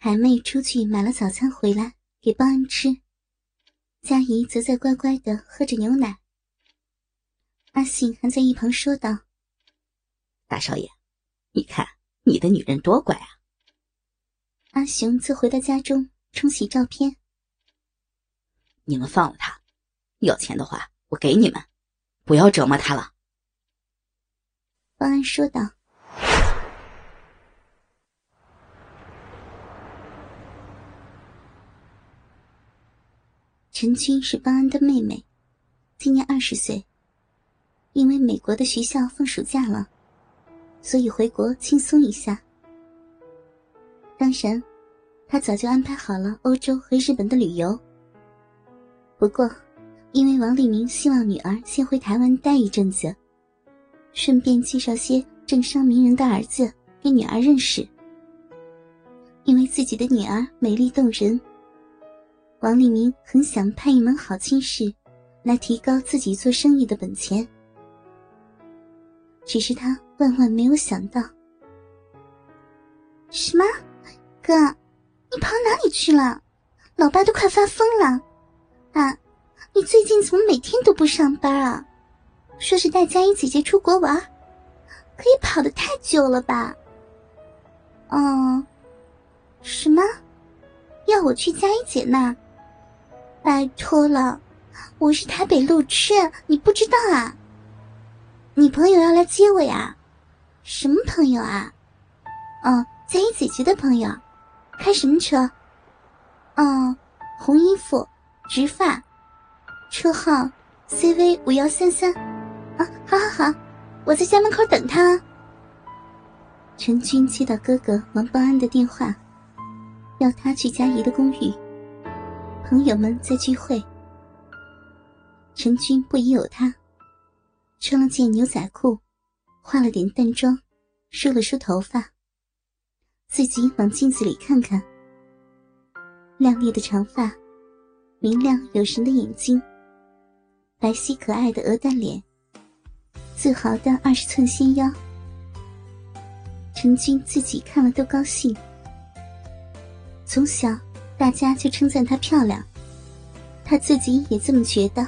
海妹出去买了早餐回来给邦安吃，佳怡则在乖乖的喝着牛奶。阿信还在一旁说道：“大少爷，你看你的女人多乖啊。”阿雄则回到家中冲洗照片。你们放了他，要钱的话我给你们，不要折磨他了。”邦安说道。陈君是邦安的妹妹，今年二十岁。因为美国的学校放暑假了，所以回国轻松一下。当然，他早就安排好了欧洲和日本的旅游。不过，因为王立明希望女儿先回台湾待一阵子，顺便介绍些政商名人的儿子给女儿认识。因为自己的女儿美丽动人。王立明很想派一门好亲事，来提高自己做生意的本钱。只是他万万没有想到，什么？哥，你跑哪里去了？老爸都快发疯了！啊，你最近怎么每天都不上班啊？说是带佳怡姐姐出国玩，可以跑的太久了吧？哦，什么？要我去佳怡姐那？拜托了，我是台北路痴，你不知道啊？你朋友要来接我呀？什么朋友啊？哦，佳怡姐姐的朋友，开什么车？哦，红衣服，直发，车号 CV 五幺三三。啊，好好好，我在家门口等他。陈军接到哥哥王邦安的电话，要他去佳怡的公寓。朋友们在聚会，陈军不疑有他，穿了件牛仔裤，化了点淡妆，梳了梳头发，自己往镜子里看看，亮丽的长发，明亮有神的眼睛，白皙可爱的鹅蛋脸，自豪的二十寸纤腰，陈军自己看了都高兴，从小。大家就称赞她漂亮，她自己也这么觉得。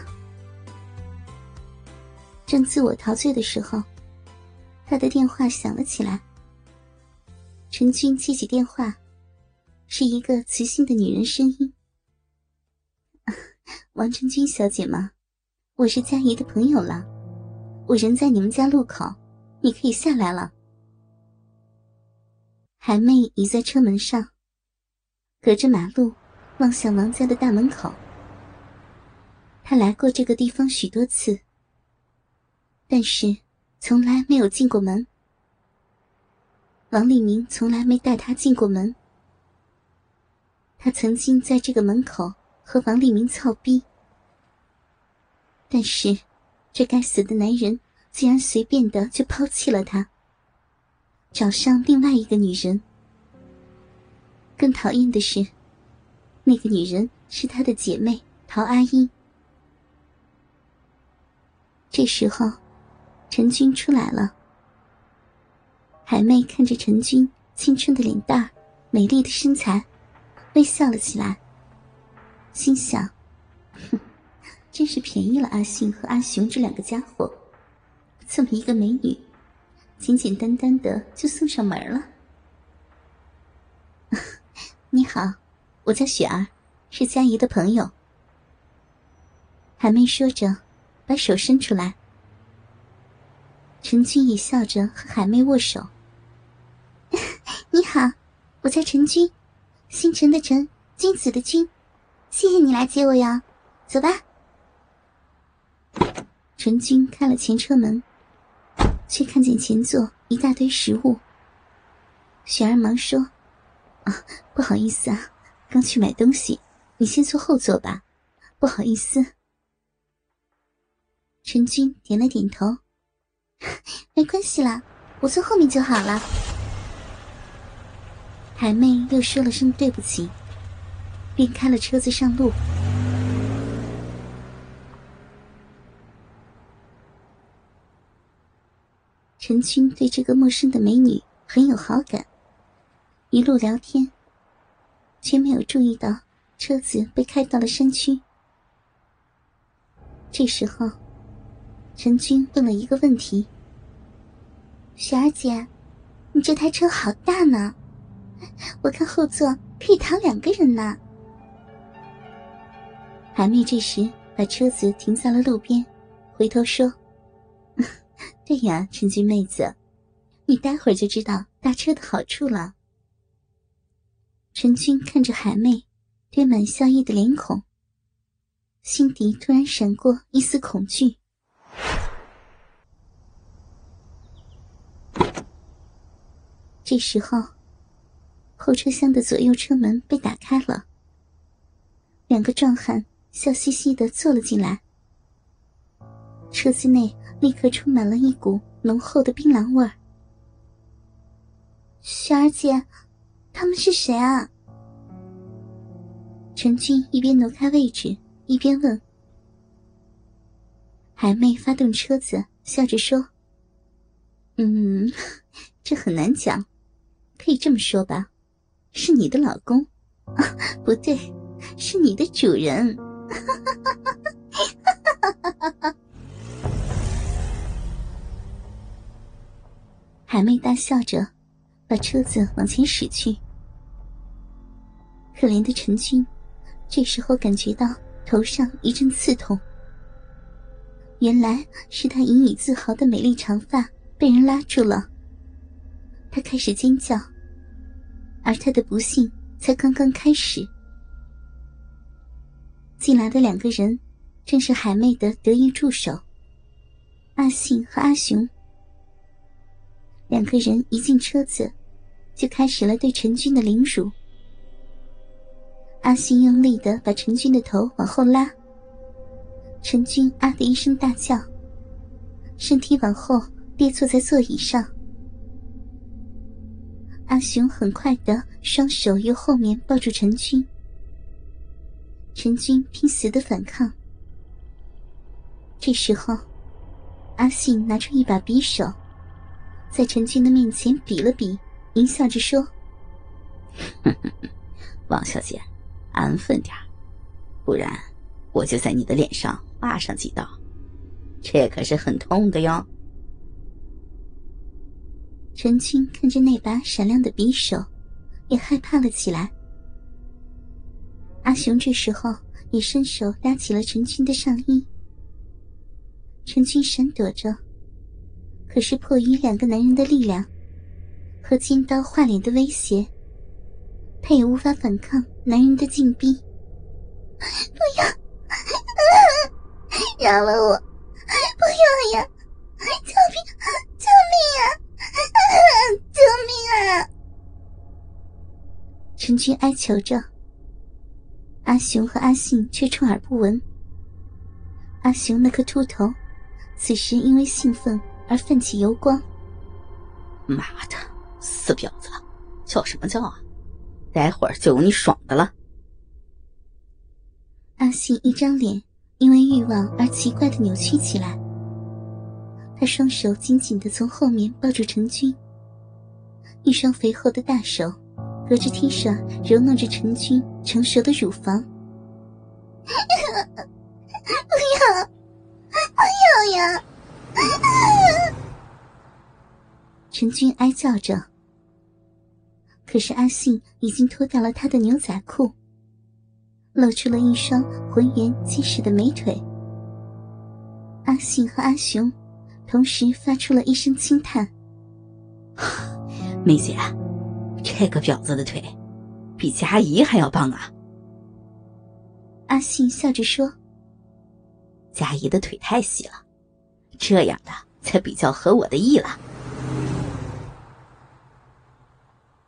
正自我陶醉的时候，他的电话响了起来。陈军接起电话，是一个磁性的女人声音：“ 王成军小姐吗？我是佳怡的朋友了，我人在你们家路口，你可以下来了。”海妹倚在车门上。隔着马路，望向王家的大门口。他来过这个地方许多次，但是从来没有进过门。王立明从来没带他进过门。他曾经在这个门口和王立明操逼，但是这该死的男人竟然随便的就抛弃了他，找上另外一个女人。更讨厌的是，那个女人是他的姐妹陶阿英。这时候，陈军出来了。海妹看着陈军青春的脸蛋美丽的身材，微笑了起来，心想：“哼，真是便宜了阿信和阿雄这两个家伙，这么一个美女，简简单单的就送上门了。”你好，我叫雪儿，是佳怡的朋友。海妹说着，把手伸出来。陈君也笑着和海妹握手。你好，我叫陈君，星辰的辰，君子的君，谢谢你来接我呀，走吧。陈君开了前车门，却看见前座一大堆食物。雪儿忙说。不好意思啊，刚去买东西，你先坐后座吧。不好意思。陈军点了点头，没关系啦，我坐后面就好了。海妹又说了声对不起，便开了车子上路。陈军对这个陌生的美女很有好感。一路聊天，却没有注意到车子被开到了山区。这时候，陈军问了一个问题：“雪儿姐，你这台车好大呢，我看后座可以躺两个人呢。”海妹这时把车子停在了路边，回头说：“ 对呀，陈军妹子，你待会儿就知道大车的好处了。”陈军看着海妹堆满笑意的脸孔。心底突然闪过一丝恐惧。这时候，后车厢的左右车门被打开了，两个壮汉笑嘻嘻的坐了进来。车子内立刻充满了一股浓厚的槟榔味儿。雪儿姐，他们是谁啊？陈俊一边挪开位置。一边问，海妹发动车子，笑着说：“嗯，这很难讲，可以这么说吧，是你的老公，不对，是你的主人。”海妹大笑着，把车子往前驶去。可怜的陈军，这时候感觉到。头上一阵刺痛，原来是他引以自豪的美丽长发被人拉住了。他开始尖叫，而他的不幸才刚刚开始。进来的两个人，正是海妹的得意助手阿信和阿雄。两个人一进车子，就开始了对陈军的凌辱。阿信用力的把陈军的头往后拉，陈军啊的一声大叫，身体往后跌坐在座椅上。阿雄很快的双手由后面抱住陈军，陈军拼死的反抗。这时候，阿信拿出一把匕首，在陈军的面前比了比，淫笑着说：“ 王小姐。”安分点不然我就在你的脸上划上几刀，这可是很痛的哟。陈军看着那把闪亮的匕首，也害怕了起来。阿雄这时候也伸手拉起了陈军的上衣，陈军闪躲着，可是迫于两个男人的力量和金刀划脸的威胁。他也无法反抗男人的禁闭。不要，饶了我！不要呀！救命！救命啊！救命啊！陈军哀求着。阿雄和阿信却充耳不闻。阿雄那颗秃头，此时因为兴奋而泛起油光。妈的，死婊子，叫什么叫啊？待会儿就有你爽的了。阿信一张脸因为欲望而奇怪的扭曲起来，他双手紧紧的从后面抱住陈军，一双肥厚的大手隔着 T 恤揉弄着陈军成熟的乳房。不要，不要呀！陈军哀叫着。可是阿信已经脱掉了他的牛仔裤，露出了一双浑圆结实的美腿。阿信和阿雄同时发出了一声轻叹：“梅姐，这个婊子的腿比佳怡还要棒啊！”阿信笑着说：“佳怡的腿太细了，这样的才比较合我的意了。”